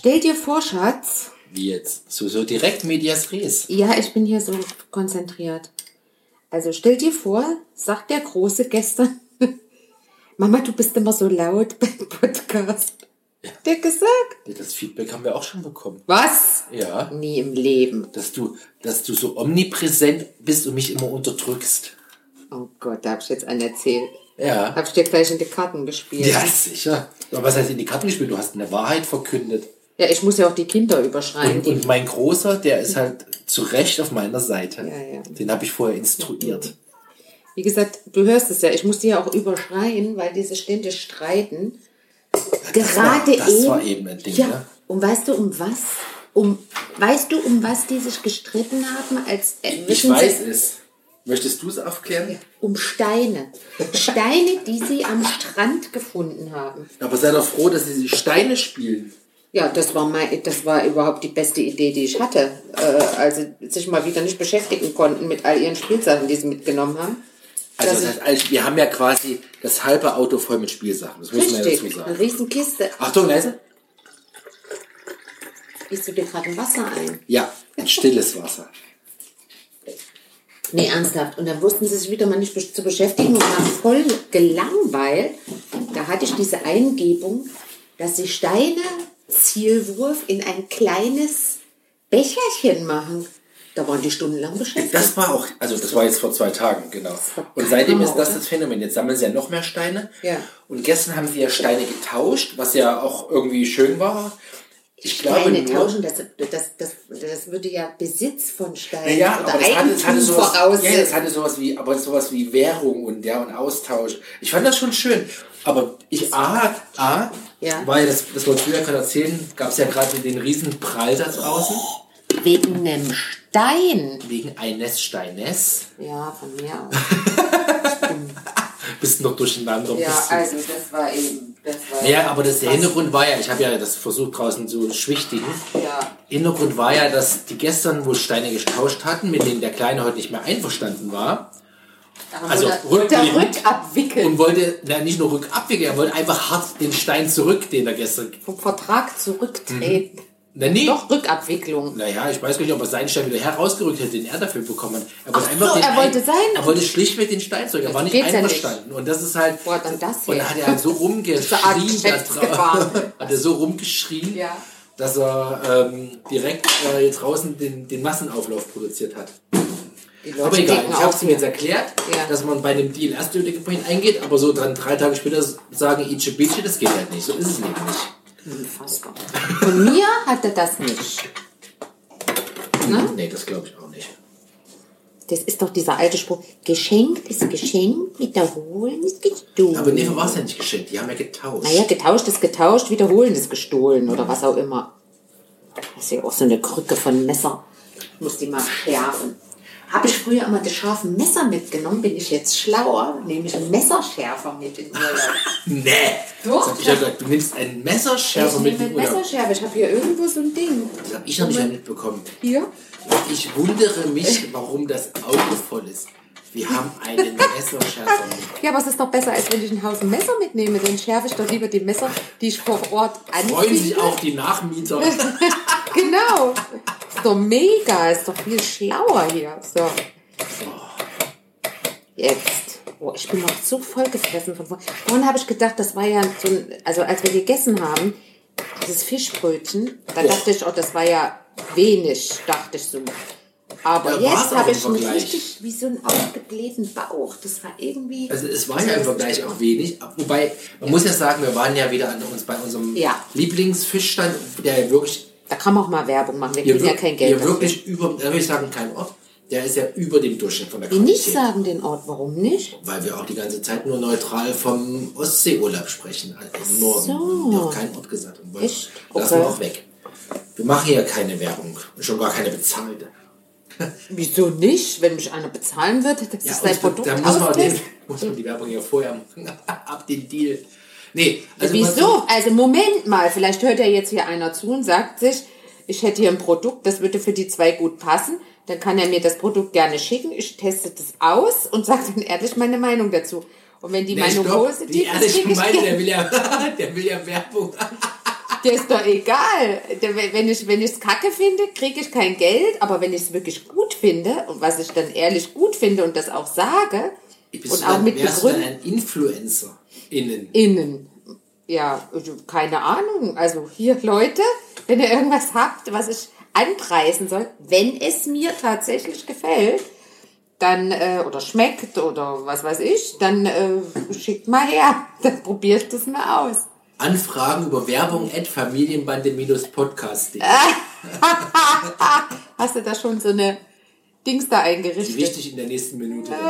Stell dir vor, Schatz. Wie jetzt? So, so direkt Medias Res. Ja, ich bin hier so konzentriert. Also stell dir vor, sagt der Große gestern, Mama, du bist immer so laut beim Podcast. Ja. Der gesagt. Das Feedback haben wir auch schon bekommen. Was? Ja. Nie im Leben. Dass du, dass du so omnipräsent bist und mich immer unterdrückst. Oh Gott, da hab ich jetzt einen erzählt. Ja. Hab ich dir gleich in die Karten gespielt. Ja, sicher. Aber was heißt in die Karten gespielt? Du hast eine Wahrheit verkündet. Ja, ich muss ja auch die Kinder überschreien. Und, und mein Großer, der ist halt zu Recht auf meiner Seite. Ja, ja. Den habe ich vorher instruiert. Wie gesagt, du hörst es ja, ich muss die ja auch überschreien, weil diese ständig streiten. Das Gerade war, das eben. war eben ein Ding, ja. ne? Und weißt du, um was? Um, weißt du, um was die sich gestritten haben? Als, äh, Ich weiß Sie, es. Möchtest du es aufklären? Um Steine. Steine, die sie am Strand gefunden haben. Aber sei doch froh, dass sie die Steine spielen. Ja, das war, mein, das war überhaupt die beste Idee, die ich hatte. Äh, als sie sich mal wieder nicht beschäftigen konnten mit all ihren Spielsachen, die sie mitgenommen haben. Also Das heißt, wir haben ja quasi das halbe Auto voll mit Spielsachen. Das muss man ja dazu eine sagen. Riesenkiste. Achtung, leise. Gießt du dir gerade ein Wasser ein? Ja, ein stilles Wasser. Nee, ernsthaft. Und dann wussten sie sich wieder mal nicht zu beschäftigen und waren voll gelangweilt. Da hatte ich diese Eingebung, dass sie Steine Zielwurf in ein kleines Becherchen machen. Da waren die stundenlang beschäftigt. Das war auch, also das war jetzt vor zwei Tagen, genau. Und seitdem ist das oder? das Phänomen. Jetzt sammeln sie ja noch mehr Steine. Ja. Und gestern haben sie ja Steine getauscht, was ja auch irgendwie schön war. Ich glaube Steine nur, tauschen, das, das, das, das würde ja Besitz von Steinen Ja, oder aber das hatte, das hatte Eigentum sowas, voraussetzen. ja, das hatte sowas wie, aber sowas wie Währung und ja und Austausch. Ich fand das schon schön. Aber ich A, A, Ja. weil das, das wollte ich früher gerade erzählen, gab es ja gerade den riesen Prall da draußen. Wegen einem Stein. Wegen eines Steines. Ja, von mir aus. Bist noch durcheinander. ja, also das war eben. Das war Naja, aber das, der Hintergrund war ja, ich habe ja das versucht draußen zu schwichtigen. Ja. Hintergrund war ja, dass die gestern wohl Steine getauscht hatten, mit denen der Kleine heute nicht mehr einverstanden war. Also Oder- oder rückblickend. rückabwickeln. Und wollte, na, nicht nur rückabwickeln, er wollte einfach hart den Stein zurück, den er gestern. vom Vertrag zurücktreten. Na, nee. Doch, Rückabwicklung. Naja, ich weiß gar nicht, ob er seinen Stein wieder herausgerückt hätte, den er dafür bekommen hat. Er wollte Ach einfach so, den er wollte ein- seinen- Er wollte schlichtweg den Stein zurück. Er war nicht einverstanden. Und das ist halt. Hat dann das Und her? da hat er halt so rumgeschrien da. Hat er so rumgeschrien, Ja. dass er ähm, direkt äh, jetzt draußen den, den Massenauflauf produziert hat. Aber egal, ich habe es ihm jetzt erklärt, Ja. dass man bei einem Deal erst über den eingeht, aber so dann drei Tage später sagen, Ichi Bichi, das geht halt nicht. So ist es eben nicht. Unfassbar. Von mir hat er das nicht. Ne? Nee, das glaube ich auch nicht. Das ist doch dieser alte Spruch. Geschenkt ist geschenkt, wiederholen ist gestohlen. Aber nee, war es ja nicht geschenkt. Die haben ja getauscht. Naja, getauscht ist getauscht, wiederholen ist gestohlen oder was auch immer. Das ist ja auch so eine Krücke von Messer. Ich muss die mal schärfen. Habe ich früher immer das scharfe Messer mitgenommen, bin ich jetzt schlauer, nehme ich einen Messerschärfer mit in Urlaub. Nee. Doch. Hab ich ja gesagt, du nimmst einen Messerschärfer ich mit nehme in Urlaub. Messerschärfer, ich habe hier irgendwo so ein Ding. Das habe ich noch nicht mitbekommen. Hier? Ich wundere mich, warum das Auto voll ist. Wir haben einen Messerschärfer. Ja, aber es ist doch besser, als wenn ich ein Haufen Messer mitnehme. Dann schärfe ich doch lieber die Messer, die ich vor Ort Freuen sich anziehe. auch die Nachmieter. Genau. Ist doch mega, ist doch viel schlauer hier. So. Jetzt. Oh, ich bin noch so voll gefressen von vorhin. Vorhin habe ich gedacht, das war ja so ein, also als wir gegessen haben, dieses Fischbrötchen, da dachte ich, oh, das war ja wenig, dachte ich so. Aber Ja, war's jetzt habe ich einen richtig, wie so einen aufgeblähten Bauch. Das war irgendwie... Also es war ja im Vergleich auch wenig. Wobei, man muss ja sagen, wir waren ja wieder an uns bei unserem Ja. Lieblingsfischstand, der ja wirklich, Da kann man auch mal Werbung machen, wir kriegen ja wir- kein Geld dafür. wirklich über, da würde ich sagen, kein Ort, der ist ja über dem Durchschnitt von der Qualität. nicht sagen den Ort, warum nicht? Weil wir auch die ganze Zeit nur neutral vom Ostseeurlaub sprechen. Also im Norden. so. Wir haben keinen Ort gesagt. Und Echt? Lassen Okay. wir auch weg. Wir machen hier keine Werbung. Schon gar keine bezahlte. Wieso nicht? Wenn mich einer bezahlen würde, das ist dein Produkt da muss man, den, muss man die Werbung ja vorher machen. Ab den Deal. Nee, also Wieso? Also Moment mal, vielleicht hört ja jetzt hier einer zu und sagt sich, ich hätte hier ein Produkt, das würde für die zwei gut passen. Dann kann er mir das Produkt gerne schicken. Ich teste das aus und sage dann ehrlich meine Meinung dazu. Und wenn die Nee, Meinung stopp. positiv Die ist, ehrliche krieg ich Meinung, der will ja, der will ja Werbung. Der ist doch egal. Wenn ich wenn ich's kacke finde, kriege ich kein Geld. Aber wenn ich es wirklich gut finde und was ich dann ehrlich gut finde und das auch sage und auch mit Begründung ein Influencer innen? innen. Ja, also keine Ahnung. Also hier, Leute, wenn ihr irgendwas habt, was ich anpreisen soll, wenn es mir tatsächlich gefällt, dann, äh, oder schmeckt oder was weiß ich, dann äh, schickt mal her. Dann probiert das mal aus. Anfragen über Werbung at familienbande-podcast.de. Hast du da schon so eine Dings da Die eingerichtet? richtig in der nächsten Minute.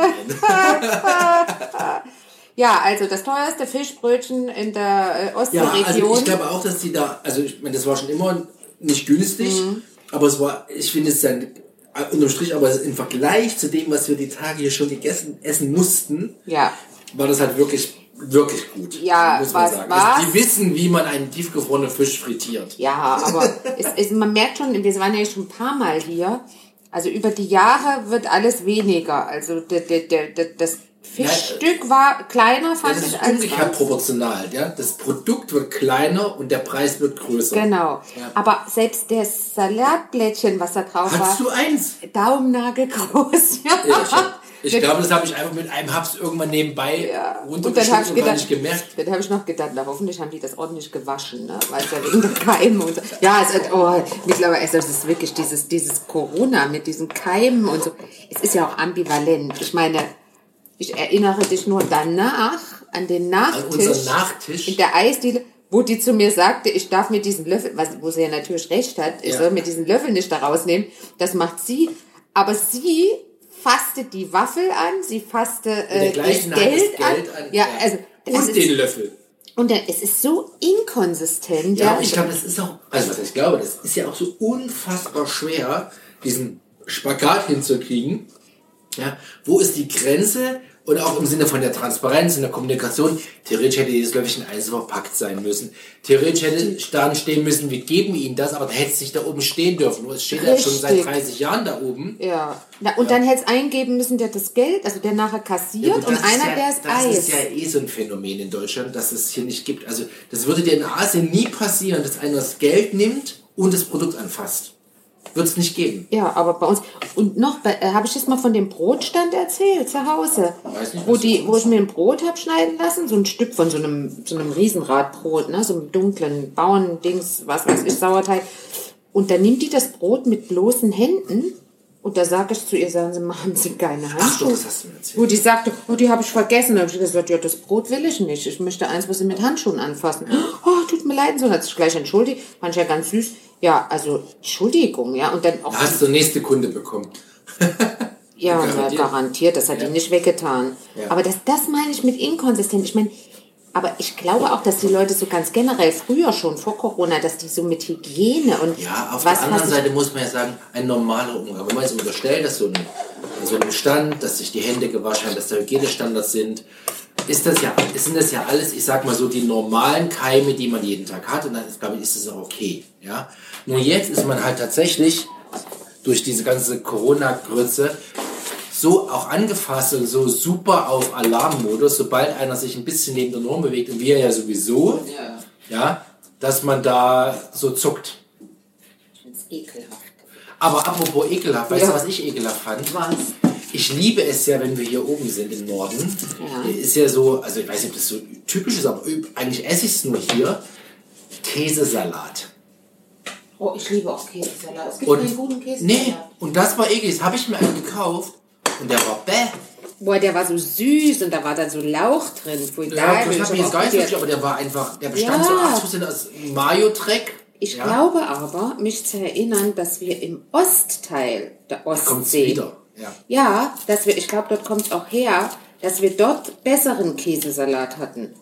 Ja, also das teuerste Fischbrötchen in der äh, Ja, also Ostseeregion. ich glaube auch, dass die da, also ich meine, das war schon immer nicht günstig, Mhm. aber es war, ich finde es dann äh, unterm Strich, aber im Vergleich zu dem, was wir die Tage hier schon gegessen essen mussten, ja. war das halt wirklich, wirklich gut. Ja, muss man was sagen. war's? Also die wissen, wie man einen tiefgefrorenen Fisch frittiert. Ja, aber es, es, man merkt schon, wir waren ja schon ein paar Mal hier. Also über die Jahre wird alles weniger. Also der, der, der, der, das Fischstück war kleiner, Ja, fand das ich ist als umgekehrt proportional. Ja? Das Produkt wird kleiner und der Preis wird größer. Genau. Ja. Aber selbst der Salatblättchen, was da drauf Hast du war, eins? Daumennagel groß. Ja. Ja, ich glaube, das habe ich einfach mit einem Haps irgendwann nebenbei Ja. Und runtergeschluckt habe ich und gar nicht gemerkt. dann habe ich noch gedacht, na hoffentlich haben die das ordentlich gewaschen, ne? Weil es ja wegen der Keime und so. Ja, es ist, oh, mittlerweile ist das wirklich dieses, dieses Corona mit diesen Keimen und so. Es ist ja auch ambivalent. Ich meine, ich erinnere dich nur danach an den An Nachtisch. unseren Nachtisch. in der Eisdiele, wo die zu mir sagte, ich darf mir diesen Löffel, was, wo sie ja natürlich recht hat, ich Ja. soll mir diesen Löffel nicht da rausnehmen. Das macht sie. Aber sie fasste die Waffel an, sie fasste äh, das Geld, Geld an. an. Ja, also, und den Löffel. und dann, es ist so inkonsistent. Ja, Ja, ich glaube, das ist auch, also was ich glaube, das ist ja auch so unfassbar schwer, diesen Spagat hinzukriegen. Ja, wo ist die Grenze? Und auch im Sinne von der Transparenz in der Kommunikation, theoretisch hätte dieses Löffelchen eins verpackt sein müssen. Theoretisch hätte dann stehen müssen, wir geben Ihnen das, aber da hätte es nicht da oben stehen dürfen. Es steht ja schon seit Richtig. 30 Jahren da oben. ja. Na, und dann hätte es eingeben müssen, der das Geld, also der nachher kassiert gut, und einer, ja, der es Das Eis. ist ja eh so ein Phänomen in Deutschland, dass es hier nicht gibt. Also das würde dir in Asien nie passieren, dass einer das Geld nimmt und das Produkt anfasst. Wird es nicht geben. Ja, aber bei uns und noch äh, habe ich jetzt mal von dem Brotstand erzählt zu Hause, Weiß nicht, wo die, das wo ich mir ein Brot hab schneiden lassen, so ein Stück von so einem so einem Riesenradbrot, ne, so einem dunklen Bauerndings, was weiß ich, Sauerteig. Und dann nimmt die das Brot mit bloßen Händen und da sage ich zu ihr, sagen Sie, machen Sie keine Handschuhe. das hast du mir erzählt. Wo die sagte, oh, die habe ich vergessen. Da habe ich gesagt, ja, das Brot will ich nicht. Ich möchte eins, was Sie mit Handschuhen anfassen. Oh, tut mir leid, so hat sich gleich entschuldigt. Fand ich ja ganz süß. Ja, also Entschuldigung, ja. Und dann auch Da hast du nächste Kunde bekommen. ja, Garantiert. garantiert, garantiert das hat Ja. die nicht weggetan. Ja. Aber das, das meine ich mit inkonsistent. Ich meine, aber ich glaube auch, dass die Leute so ganz generell früher schon vor Corona, dass die so mit Hygiene und Ja, auf was der anderen Seite muss man ja sagen, ein normaler Umgang. Wenn man jetzt unterstellt, dass so ein, in so einem Stand, dass sich die Hände gewaschen haben, dass da Hygienestandards sind, ist das ja, sind das ja alles, ich sag mal so, die normalen Keime, die man jeden Tag hat und dann ist, glaube ich, ist das auch okay. Ja? Nur jetzt ist man halt tatsächlich durch diese ganze Corona-Grütze so auch angefasst und so super auf Alarmmodus, sobald einer sich ein bisschen neben der Norm bewegt und wir ja sowieso, ja, dass man da so zuckt. Ich find's ekelhaft. Aber apropos ekelhaft, weißt Ja. du, was ich ekelhaft fand? Was? Ich liebe es ja, wenn wir hier oben sind im Norden. Ja. Ist ja so, also ich weiß nicht, ob das so typisch ist, aber eigentlich esse ich es nur hier. Käsesalat. Oh, ich liebe auch Käsesalat. Es gibt Und, keinen guten Käsesalat. nee, und das war eklig. Das habe ich mir einen gekauft und der war bäh. Boah, der war so süß und da war dann so Lauch drin. Pfui, Ja, da ich habe ich jetzt auch gar nicht wirklich, aber der war einfach, der bestand Ja. zu 80% aus Mayo-Dreck. Ich ja, glaube aber, mich zu erinnern, dass wir im Ostteil der Ostsee, wieder. Ja. ja, dass wir, ich glaube, dort kommt es auch her, dass wir dort besseren Käsesalat hatten.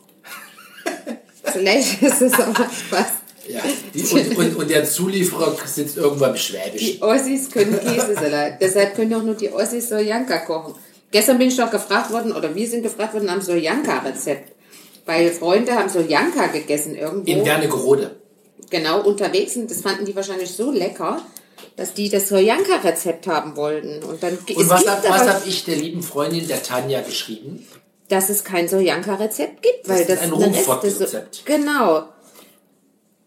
Vielleicht ist es aber Spaß. Ja. Die, und, und, und der Zulieferer sitzt irgendwo im Schwäbisch. Die Ossis können Käsesalat. Deshalb können auch nur die Ossis Soljanka kochen. Gestern bin ich doch gefragt worden, oder wir sind gefragt worden nach dem Soljanka-Rezept. Weil Freunde haben Soljanka gegessen irgendwo. In Wernigerode. genau unterwegs sind. Das fanden die wahrscheinlich so lecker, dass die das Soljanka-Rezept haben wollten. Und dann Und was habe hab ich der lieben Freundin, der Tanja, geschrieben? dass es kein Soljanka-Rezept gibt, weil ist das, ein ist das so, Rumfort-Rezept. Genau.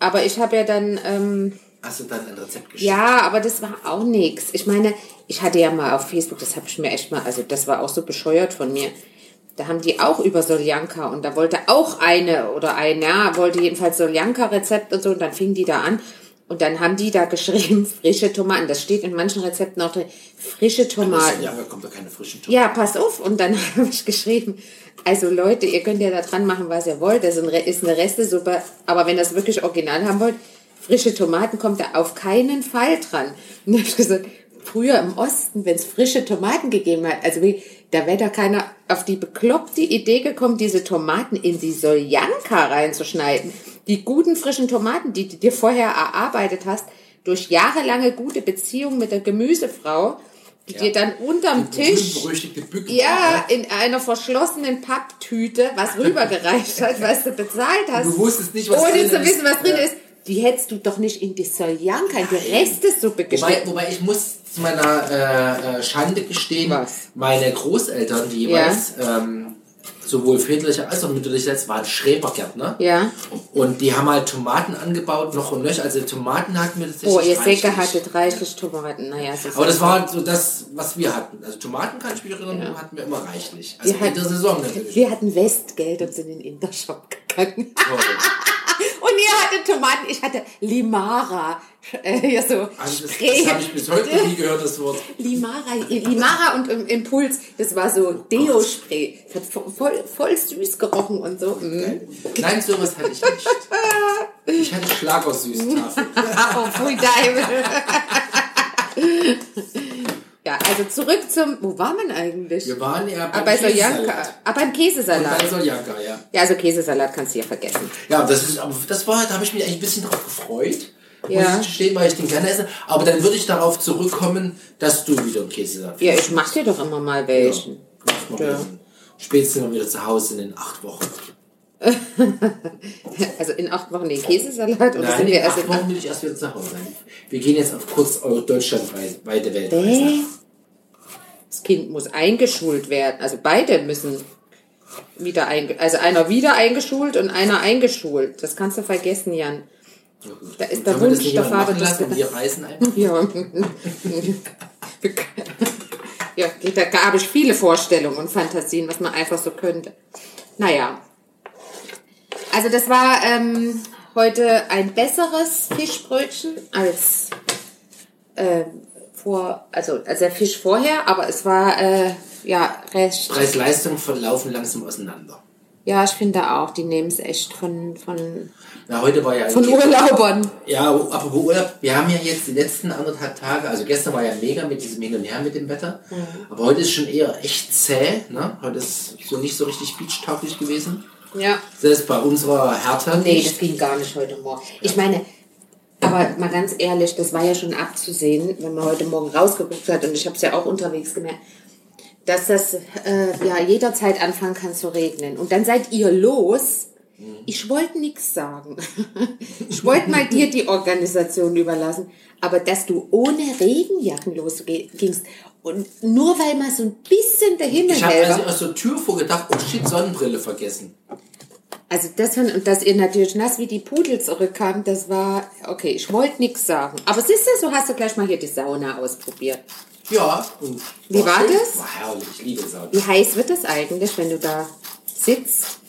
Aber ich habe ja dann, ähm, Hast du dann ein Rezept geschickt? ja, aber das war auch nichts. Ich meine, ich hatte ja mal auf Facebook, das habe ich mir echt mal, also das war auch so bescheuert von mir. Da haben die auch über Soljanka und da wollte auch eine oder ein, ja, wollte jedenfalls Soljanka-Rezept und so und dann fing die da an und dann haben die da geschrieben, frische Tomaten. Das steht in manchen Rezepten auch drin, frische Tomaten. Ja, da kommt da keine frischen Tomaten. Ja, pass auf. Und dann habe ich geschrieben, also Leute, ihr könnt ja da dran machen, was ihr wollt. Das ist eine Restesuppe. Aber wenn ihr das wirklich original haben wollt, frische Tomaten kommt da auf keinen Fall dran. Und dann habe ich gesagt, früher im Osten, wenn es frische Tomaten gegeben hat, also wie, da wäre da keiner auf die bekloppte Idee gekommen, diese Tomaten in die Soljanka reinzuschneiden. Die guten frischen Tomaten, die du dir vorher erarbeitet hast, durch jahrelange gute Beziehungen mit der Gemüsefrau, die dir dann unterm Tisch Berüchtigte Bücken. ja, in einer verschlossenen Papptüte, was rübergereicht hat, was du bezahlt hast. Du wusstest nicht, was Ohne drin zu ist. wissen, was drin Ja. ist. Die hättest du doch nicht in die Soljanka, in die Restesuppe Wobei, gestellt. wobei ich muss zu meiner äh, äh, Schande gestehen, Was? meine Großeltern, die jeweils ähm, sowohl väterlicher als auch mütterlicherseits waren Schrebergärtner. Ja. Und die haben halt Tomaten angebaut, noch und nöcher. Also Tomaten hatten wir tatsächlich Oh, ihr. Säcke hattet reichlich Tomaten. Naja, ist Aber das war halt so das, was wir hatten. Also Tomaten kann ich mich erinnern, hatten wir immer reichlich. Also Wir in hatten- der Saison natürlich. Wir hatten Westgeld und sind in den Intershop gegangen. Und ihr hattet Tomaten, ich hatte Limara. Äh, hier so Also das, Spray. das habe ich bis heute nie gehört, das Wort. Limara, Limara und im Impuls, das war so Deo-Spray. Das hat vo- voll, voll süß gerochen und so. Mm. Nein, sowas hatte ich nicht. Ich hatte Schlagersüßtafel. oh, pfui Deibel. ja, also zurück zum, wo war man eigentlich? Wir waren ja ah, beim bei Soljanka. Käsesalat. Ah, beim Und Käsesalat. bei Soljanka, ja. Ja, also Käsesalat kannst du ja vergessen. Ja, das ist, aber das war, da habe ich mich eigentlich ein bisschen drauf gefreut. Ja. Muss ich gestehen, weil ich den gerne esse. Aber dann würde ich darauf zurückkommen, dass du wieder einen Käsesalat Ja, ich mach dir doch immer mal welchen. Mach mal Ja. Spätestens sind wir wieder zu Hause in den acht Wochen. Also in acht Wochen den Käsesalat oder Nein, sind wir in erst acht Wochen will ich erst wieder zu Hause sein. Wir gehen jetzt auf kurz eure deutschlandweite Weltreise. Hä? Das Kind muss eingeschult werden. Also beide müssen wieder einge also einer wieder eingeschult und einer eingeschult. Das kannst du vergessen, Jan. Da ist der das Wunsch der Vater lassen? Wir reisen einfach. Ja. ja, da habe ich viele Vorstellungen und Fantasien, was man einfach so könnte. Naja. Also das war ähm, heute ein besseres Fischbrötchen als äh, vor, also als der Fisch vorher, aber es war äh, ja recht. Preis-Leistung verlaufen langsam auseinander. Ja, ich finde auch, die nehmen es echt von, von, Na, heute war ja von Urlaubern. Ja, apropos Urlaub, wir haben ja jetzt die letzten anderthalb Tage, also gestern war ja mega mit diesem Hin und Her mit dem Wetter, Mhm. aber heute ist schon eher echt zäh, ne? Heute ist so nicht so richtig beachtauglich gewesen. Ja. Selbst bei unserer Nee, nicht. das ging gar nicht heute Morgen. Ich meine, aber mal ganz ehrlich, das war ja schon abzusehen, wenn man heute Morgen rausgeguckt hat, und ich habe es ja auch unterwegs gemerkt, dass das äh, ja jederzeit anfangen kann zu regnen. Und dann seid ihr los. Ich wollte nichts sagen. Ich wollte mal dir die Organisation überlassen. Aber dass du ohne Regenjacken losgingst und nur weil mal so ein bisschen der Himmel Ich habe also aus der Tür vorgedacht, oh shit, Sonnenbrille vergessen. Also das und dass ihr natürlich nass wie die Pudel zurückkam, das war, okay, ich wollte nichts sagen. Aber siehst du, so hast du gleich mal hier die Sauna ausprobiert. Ja, und Wie war schön. das? War herrlich, ich liebe Sauna. Wie heiß wird das eigentlich, wenn du da sitzt?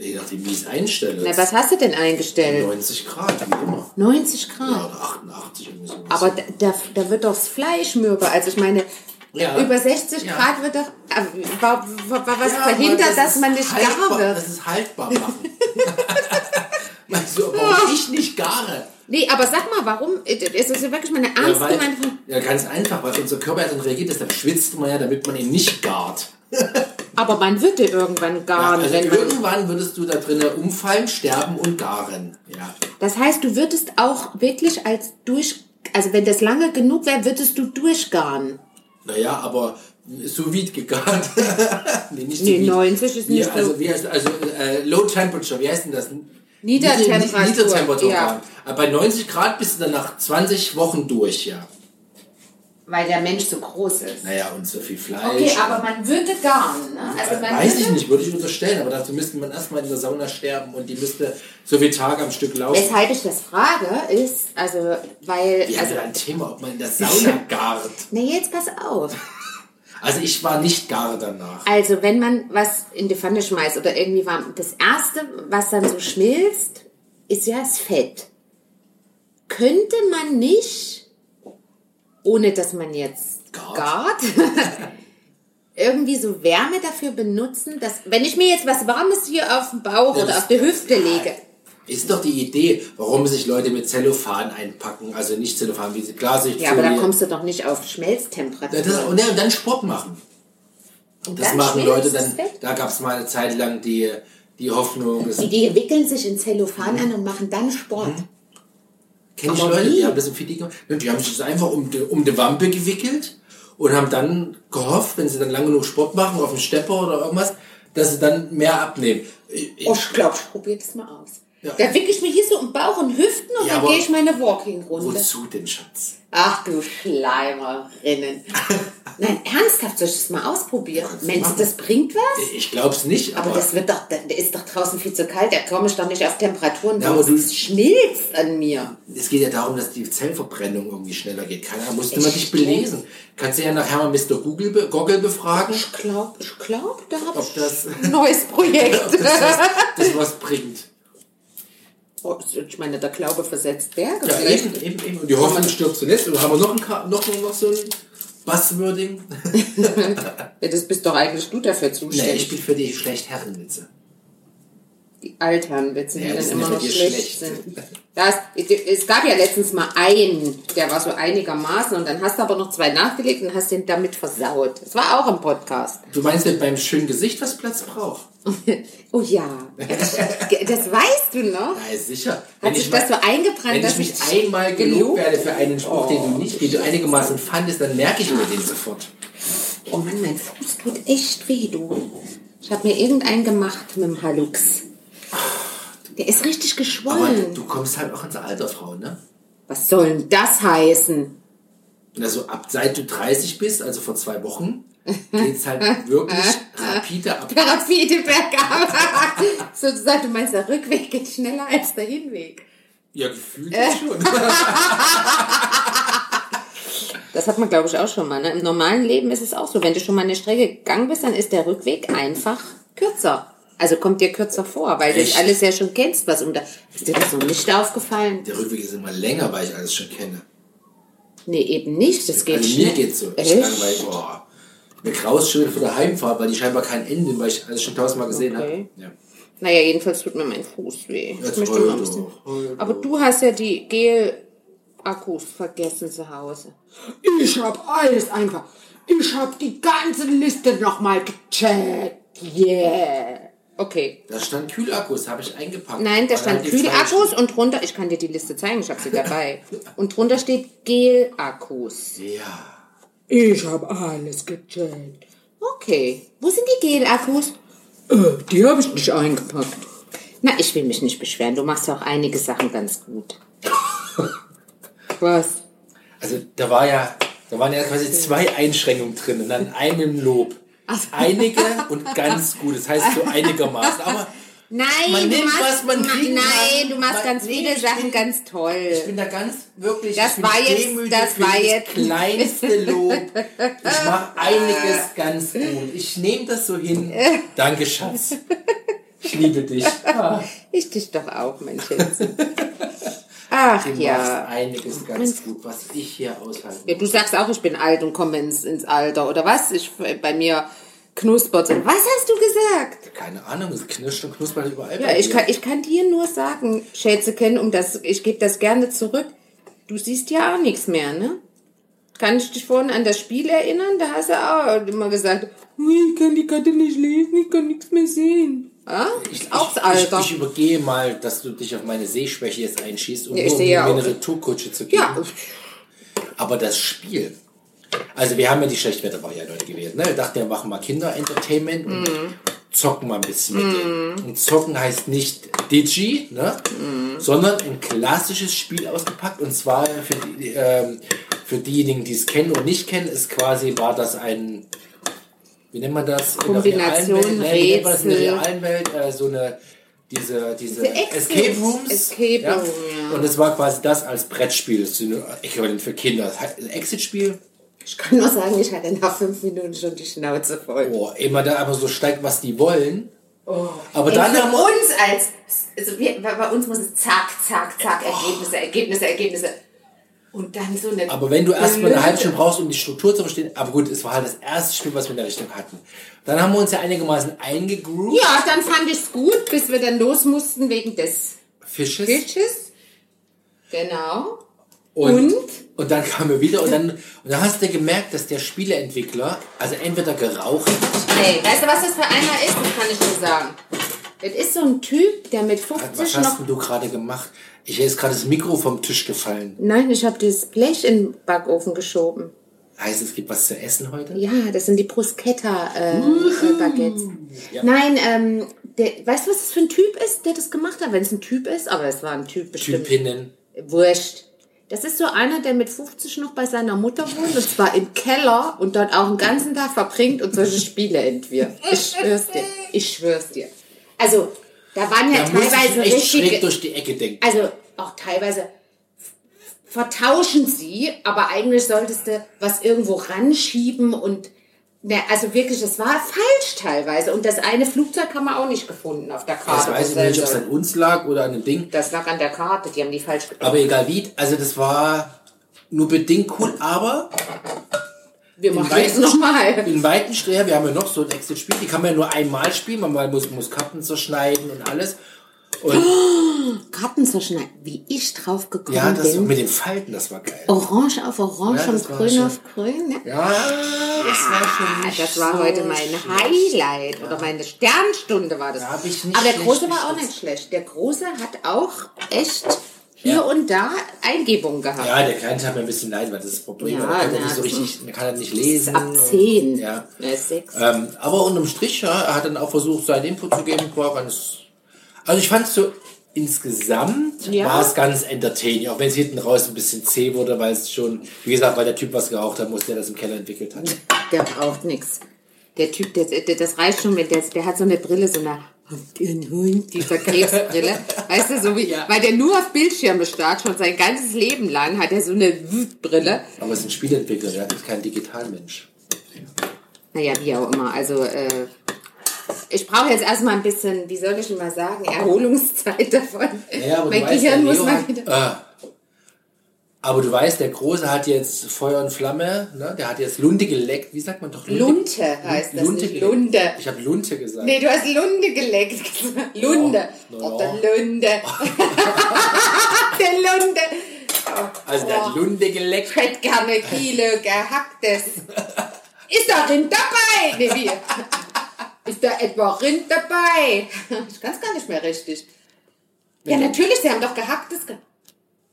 Je nachdem, wie ich es einstelle. Na, was hast du denn eingestellt? 90 Grad, wie immer. 90 Ja, Grad. oder 88 irgendwie sowas. Aber da, da, da wird doch das Fleisch mürbe. Also ich meine, Ja. über 60 Ja. Grad wird doch, äh, was Ja, verhindert, aber dass man nicht haltbar, gar wird? Das ist haltbar machen. Meinst du, warum ich nicht gare? Nee, aber sag mal, warum? Es ist ja wirklich mal eine Ja, ernst gemeinte Frage. ja, ganz einfach, weil unser Körper ja dann reagiert dann schwitzt man ja, damit man ihn nicht gart. Aber man wird dir irgendwann Ja, garen, also wenn man irgendwann würdest du da drinnen umfallen, sterben und garen. Ja. Das heißt, du würdest auch wirklich als durch, also wenn das lange genug wäre, würdest du durchgaren. Naja, aber so wie gegart. nee, nicht Nee, sous vide. 90 ist nicht so. also, wie heißt, also äh, Low Temperature, wie heißt denn das? Niedertemperatur, Nieder- Niedertemperatur. ja. Bei 90 Grad bist du dann nach 20 Wochen durch, ja. Weil der Mensch so groß ist. Naja, und so viel Fleisch. Okay, aber man würde garen, ne? Also man Weiß ich nicht, würde ich unterstellen, aber dazu müsste man erstmal in der Sauna sterben und die müsste so viele Tage am Stück laufen. Weshalb ich das frage, ist, also, weil, Wir also, ja ein Thema, ob man in der Sauna gart. ne, jetzt pass auf. Also ich war nicht gar danach. Also, wenn man was in die Pfanne schmeißt oder irgendwie warm, das erste, was dann so schmilzt, ist ja das Fett. Könnte man nicht, ohne dass man jetzt gart, irgendwie so Wärme dafür benutzen, dass, wenn ich mir jetzt was Warmes hier auf den Bauch Ja, oder das- auf die Hüfte lege, Ist doch die Idee, warum sich Leute mit Zellophan einpacken. Also nicht Zellophan, wie sie Klarsicht. ja, aber da kommst du doch nicht auf Schmelztemperatur. Das, und, dann Sport machen. Und Das machen Leute das dann. Da gab es mal eine Zeit lang die, die Hoffnung. Das Die, die wickeln sich in Zellophan an und machen dann Sport. Kenne ich Leute, die haben das im Fitting gemacht. Die haben sich das einfach um die, um die Wampe gewickelt und haben dann gehofft, wenn sie dann lang genug Sport machen, auf dem Stepper oder irgendwas, dass sie dann mehr abnehmen. Ich, Oh, ich glaube, ich probiere das mal aus. Ja. Da wickel ich mir hier so um Bauch und Hüften und Ja, dann gehe ich meine Walking-Runde. wozu denn, Schatz? Ach du Schleimerinnen. Nein, ernsthaft, soll ich das mal ausprobieren? Meinst du, das bringt was? Ich glaube es nicht, aber, Aber das wird doch, da ist doch draußen viel zu kalt, da komme ich doch nicht auf Temperaturen, Ja, aber du- schmilzt an mir. es geht ja darum, dass die Zellverbrennung irgendwie schneller geht. Keine Ahnung, musst du mal Ich- dich belesen. Kannst du ja nachher mal Mr. Google, be Goggle befragen, Ich glaube, ich glaub, da das, ich ein neues Projekt. ob das, was, das was bringt. Oh, ich meine, der Glaube versetzt Berge. Ja, Vielleicht- eben, eben, eben. Und die Hoffnung stirbt zuletzt. Und haben wir noch, ein, Ka- noch, noch so ein Buzzwording? Ja, das bist doch eigentlich du dafür Nee, zuständig. ich bin für die Schlechtherrenwitze. Die Altherrenwitze, die Ja, dann immer ja noch schlecht, schlecht. sind. Das, es gab ja letztens mal einen, der war so einigermaßen und dann hast du aber noch zwei nachgelegt und hast den damit versaut. Das war auch im Podcast. Du meinst, wenn beim schönen Gesicht was Platz braucht? Oh ja, das weißt du noch? Na, ist sicher. Hat Wenn sich ich das so eingebrannt, Wenn dass ich mich ich einmal gelobt- werde für einen Spruch, den du nicht, den du einigermaßen fandest, dann merke ich mir den sofort. Oh Mann, mein Fuß tut echt weh, du. Ich habe mir irgendeinen gemacht mit dem Halux. Der ist richtig Aber geschwollen. du kommst halt auch ins Alter, Frau, ne? Was soll denn das heißen? Also ab seit du 30 bist, also vor zwei Wochen, geht's halt wirklich rapide ab. Rapide bergab. Sozusagen, du meinst, der Rückweg geht schneller als der Hinweg. Ja, gefühlt Äh. schon. Das hat man, glaube ich, auch schon mal. Ne? Im normalen Leben ist es auch so. Wenn du schon mal eine Strecke gegangen bist, dann ist der Rückweg einfach kürzer. Also kommt dir kürzer vor, weil du Echt? alles ja schon kennst, was um da. Ist dir das noch nicht aufgefallen? Der Rückweg ist immer länger, weil ich alles schon kenne. Nee, eben nicht. Das geht Also schnell. mir geht's so. Ich Echt? kann, weil, boah, mir graust schon für der Heimfahrt, weil die scheinbar kein Ende, weil ich alles schon tausendmal gesehen Okay. habe. Ja. Naja, jedenfalls tut mir mein Fuß weh. Ich Jetzt möchte mal ein bisschen. Aber du hast ja die Gel-Akkus vergessen zu Hause. Ich hab alles einfach. Ich hab die ganze Liste nochmal gecheckt. Yeah. Okay. Da stand Kühlakkus, habe ich eingepackt. Nein, da stand Kühlakkus und drunter, ich kann dir die Liste zeigen, ich habe sie dabei. Und drunter steht Gel-Akkus. Ja. Ich habe alles gecheckt. Okay. Wo sind die Gel-Akkus? Äh, die habe ich nicht eingepackt. Na, ich will mich nicht beschweren. Du machst ja auch einige Sachen ganz gut. Was? Also da war ja, da waren ja quasi zwei Einschränkungen drin und dann einen Lob. Einige und ganz gut. Das heißt so einigermaßen. Aber Nein, Man du nimmt, machst, was man ma- kriegen Nein, kann. du machst Man- ganz nee, viele Sachen bin- ganz toll. ich bin da ganz wirklich. Das war jetzt- das war jetzt- kleinste Lob. Ich mache einiges ganz gut. Ich nehme das so hin. Danke, Schatz. Ich liebe dich. Ah, Ich dich doch auch, mein Schätzchen. Ach du machst ja. einiges ganz gut, was ich hier aushalte. ja. Du sagst auch, ich bin alt und komme ins, ins Alter, oder was? Ich, bei mir knuspert Was hast du gesagt? Keine Ahnung, es knirscht und knuspert überall. Ja, ich kann, ich kann dir nur sagen, Schätzeken, um das, ich gebe das gerne zurück. Du siehst ja auch nichts mehr, ne? Kann ich dich vorhin an das Spiel erinnern? Da hast du auch immer gesagt, Ich kann die Karte nicht lesen, ich kann nichts mehr sehen. Ah, Ich, aufs ich, Alter. Ich, ich übergehe mal, dass du dich auf meine Sehschwäche jetzt einschießt, um Ja, ich nur mir auch. eine Retourkutsche zu geben. ja, Aber das Spiel. Also wir haben ja die Schlechtwettervariante gewählt. Ne? Wir dachten, wir machen mal Kinder-Entertainment und Mhm. zocken mal ein bisschen mit denen. Und zocken heißt nicht Digi, ne? Mhm. sondern ein klassisches Spiel ausgepackt. Und zwar für die, ähm, Für diejenigen, die es kennen und nicht kennen, ist quasi, war das ein, wie nennt man das? In Kombination, der realen Welt, nee, wie nennt man das in der realen Welt? Äh, so eine, diese, diese, Exits. Escape Rooms. Escape ja? Room, ja. Und es war quasi das als Brettspiel. Das Äquivalent für Kinder. Exit-Spiel. Ich kann nur sagen, ich hatte nach fünf Minuten schon die Schnauze voll. Boah, immer da einfach so steigt, was die wollen. Aber Ey, dann für uns als, also wir, bei bei uns muss es zack, zack, zack, Ergebnisse, Ergebnisse, Ergebnisse. Und dann so eine. Aber wenn du erstmal eine halbe Stunde brauchst, um die Struktur zu verstehen, aber gut, es war halt das erste Spiel, was wir in der Richtung hatten. Dann haben wir uns ja einigermaßen eingegroovt. Ja, dann fand ich es gut, bis wir dann los mussten wegen des Fisches. Fisches. Genau. Und, Und? und dann kamen wir wieder und dann, und dann hast du gemerkt, dass der Spieleentwickler, also entweder geraucht Ey, weißt du, was das für einer ist? Das kann ich dir sagen. Das ist so ein Typ, der mit 50 was noch. hast denn du gerade gemacht? Ich ist gerade das Mikro vom Tisch gefallen. Nein, ich habe das Blech in den Backofen geschoben. Heißt, es gibt was zu essen heute? Ja, das sind die Bruschetta-Baguettes. Ja. Nein, ähm, der, weißt du, was das für ein Typ ist, der das gemacht hat? Wenn es ein Typ ist, aber es war ein Typ bestimmt. Typinnen. Wurscht. Das ist so einer, der mit 50 noch bei seiner Mutter wohnt, und zwar im Keller und dort auch den ganzen Tag verbringt und solche Spiele entwirft. Ich schwör's dir. Ich schwör's dir. Also, da waren ja Da muss ich teilweise echt schräg richtige, durch die Ecke denken. also auch teilweise vertauschen sie, aber eigentlich solltest du was irgendwo ranschieben und ne, also wirklich, es war falsch teilweise. Und das eine Flugzeug haben wir auch nicht gefunden auf der Das Karte. weiß ich nicht, ob es an uns lag oder an dem Ding. das lag an der Karte, die haben die falsch getroffen. Aber egal wie, also das war nur bedingt cool, aber Wir machen jetzt nochmal. in weiten Streher, wir haben ja noch so ein Exit-Spiel, die kann man ja nur einmal spielen, man muss, muss Karten zerschneiden und alles. Und Karten zerschneiden, wie ich drauf gekommen ja, das bin. mit den Falten, das war geil. Orange auf Orange Ja, und Grün schon- auf Grün. Ne? Ja, das war schon nicht Das war so heute mein schlecht. Highlight oder meine Sternstunde war das. Da ich nicht Aber der Große war auch nicht schlecht. Der Große hat auch echt hier Ja. und da Eingebungen gehabt. Ja, der Kleine hat mir ein bisschen leid, weil das ist das Problem. Ja, er kann nicht so das richtig, er kann halt nicht lesen. ab und- 10. Ja. Ist sechs. Ähm, aber unterm Strich, ja, er hat dann auch versucht, seinen Input zu geben. War ganz, also ich fand es so, insgesamt Ja. war es ganz entertaining, auch wenn es hinten raus ein bisschen zäh wurde, weil es schon, wie gesagt, weil der Typ was geraucht haben muss, der das im Keller entwickelt hat. Der braucht nichts. Der Typ, der, der, das reicht schon, wenn der, der hat so eine Brille, so eine Habt ihr einen Hund? Dieser Krebsbrille. weißt du, so wie, weil der nur auf Bildschirme starrt, schon sein ganzes Leben lang hat er so eine Brille. Aber es ist ein Spielentwickler, der ist kein Digitalmensch. Naja, wie auch immer. Also, äh, ich brauche jetzt erstmal ein bisschen, wie soll ich denn mal sagen, Erholungszeit davon. Ja, aber mein Gehirn muss mal wieder. äh, aber du weißt, der Große hat jetzt Feuer und Flamme, ne? der hat jetzt Lunte geleckt. Wie sagt man doch Lunte? Lunte heißt das, nicht geleckt. Lunde. Ich habe Lunte gesagt. Nee, du hast Lunde geleckt. Lunde. Auf ja. der Lunde. der Lunde. Also der hat Oh. Lunte geleckt. Ich hätte gerne Kilo gehacktes. Ist da Rind dabei? Nee, wie? Ist da etwa Rind dabei? Ich kann es gar nicht mehr richtig. Ja, natürlich, sie haben doch gehacktes. Ge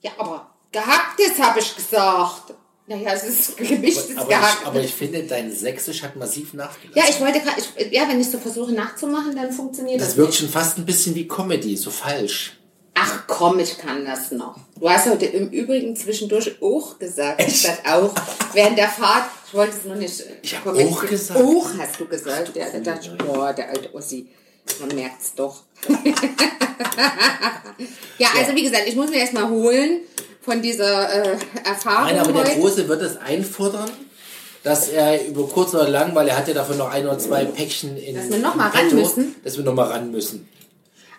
ja, aber gehacktes habe ich gesagt. Naja, es ist gemischtes Aber ich, gehackt. aber ich finde, dein Sächsisch hat massiv nachgelassen. ja, ich wollte gerade, ich- ja, wenn ich so versuche nachzumachen, dann funktioniert das. das wirkt schon fast ein bisschen wie Comedy, so falsch. Ach komm, ich kann das noch. Du hast heute im Übrigen zwischendurch auch gesagt. Ich sag auch während der Fahrt. Ich wollte es nur nicht. Ich hab kommentieren. auch gesagt. Auch hast du gesagt. Ja, da dachte ich, boah, der alte Ossi. Man merkt's doch. ja, also wie gesagt, ich muss mir erst mal holen von dieser äh, Erfahrung Nein, aber der heute. Große wird es einfordern, dass er über kurz oder lang, weil er hat ja davon noch ein oder zwei Päckchen in Dass wir noch mal im Petto, ran müssen? Dass wir noch mal ran müssen.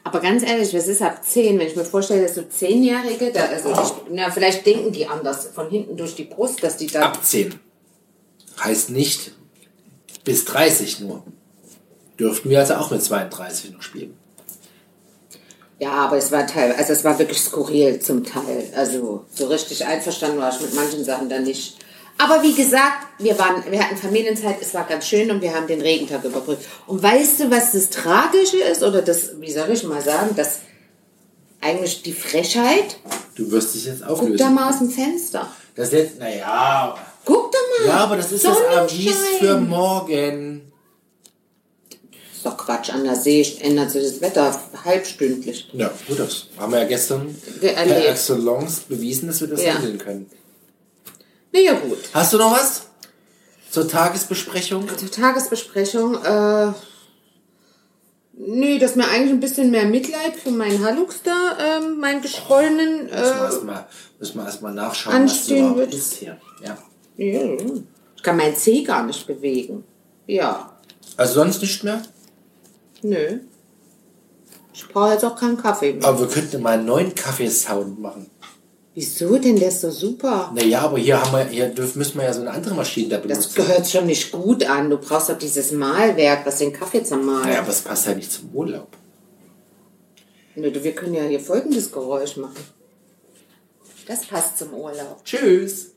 Aber ganz ehrlich, was ist ab 10? Wenn ich mir vorstelle, dass so Zehnjährige, da, also ich, na, vielleicht denken die anders von hinten durch die Brust, dass die da Ab 10. Heißt nicht bis 30 nur. Dürften wir also auch mit 32 noch spielen. Ja, aber es war teil, also es war wirklich skurril zum Teil. Also so richtig einverstanden war ich mit manchen Sachen dann nicht. Aber wie gesagt, wir waren, wir hatten Familienzeit, es war ganz schön und wir haben den Regentag überbrückt. Und weißt du, was das Tragische ist oder das, wie soll ich mal sagen, das eigentlich die Frechheit? Du wirst dich jetzt Guck da auflösen. mal aus dem Fenster. Das jetzt, naja. Guck da mal. Ja, aber das ist das Avis für morgen. Ist doch Quatsch, an der See ändert sich das Wetter halbstündlich. Ja, gut, das haben wir ja gestern Ge- per erlebt. Excellence bewiesen, dass wir das Ja. handeln können. Naja, gut. Hast du noch was? Zur Tagesbesprechung? Zur Tagesbesprechung, äh, nee, dass mir eigentlich ein bisschen mehr Mitleid für meinen Hallux da, ähm, meinen geschwollenen, Müssen wir äh, erstmal müssen wir erst mal nachschauen, anstehen was ist hier. Ja. ja, ich kann meinen Zeh gar nicht bewegen. Ja, Also sonst nicht mehr? Nö. Ich brauche jetzt auch keinen Kaffee mehr. Aber wir könnten mal einen neuen Kaffeesound machen. Wieso denn? Der ist so super. Naja, aber hier haben wir, hier dürfen, müssen wir ja so eine andere Maschine da Das benutzen. gehört schon nicht gut an. Du brauchst doch dieses Mahlwerk, was den Kaffee zermalt. Naja, aber es passt ja nicht zum Urlaub. Nö, du, wir können ja hier folgendes Geräusch machen. Das passt zum Urlaub. Tschüss.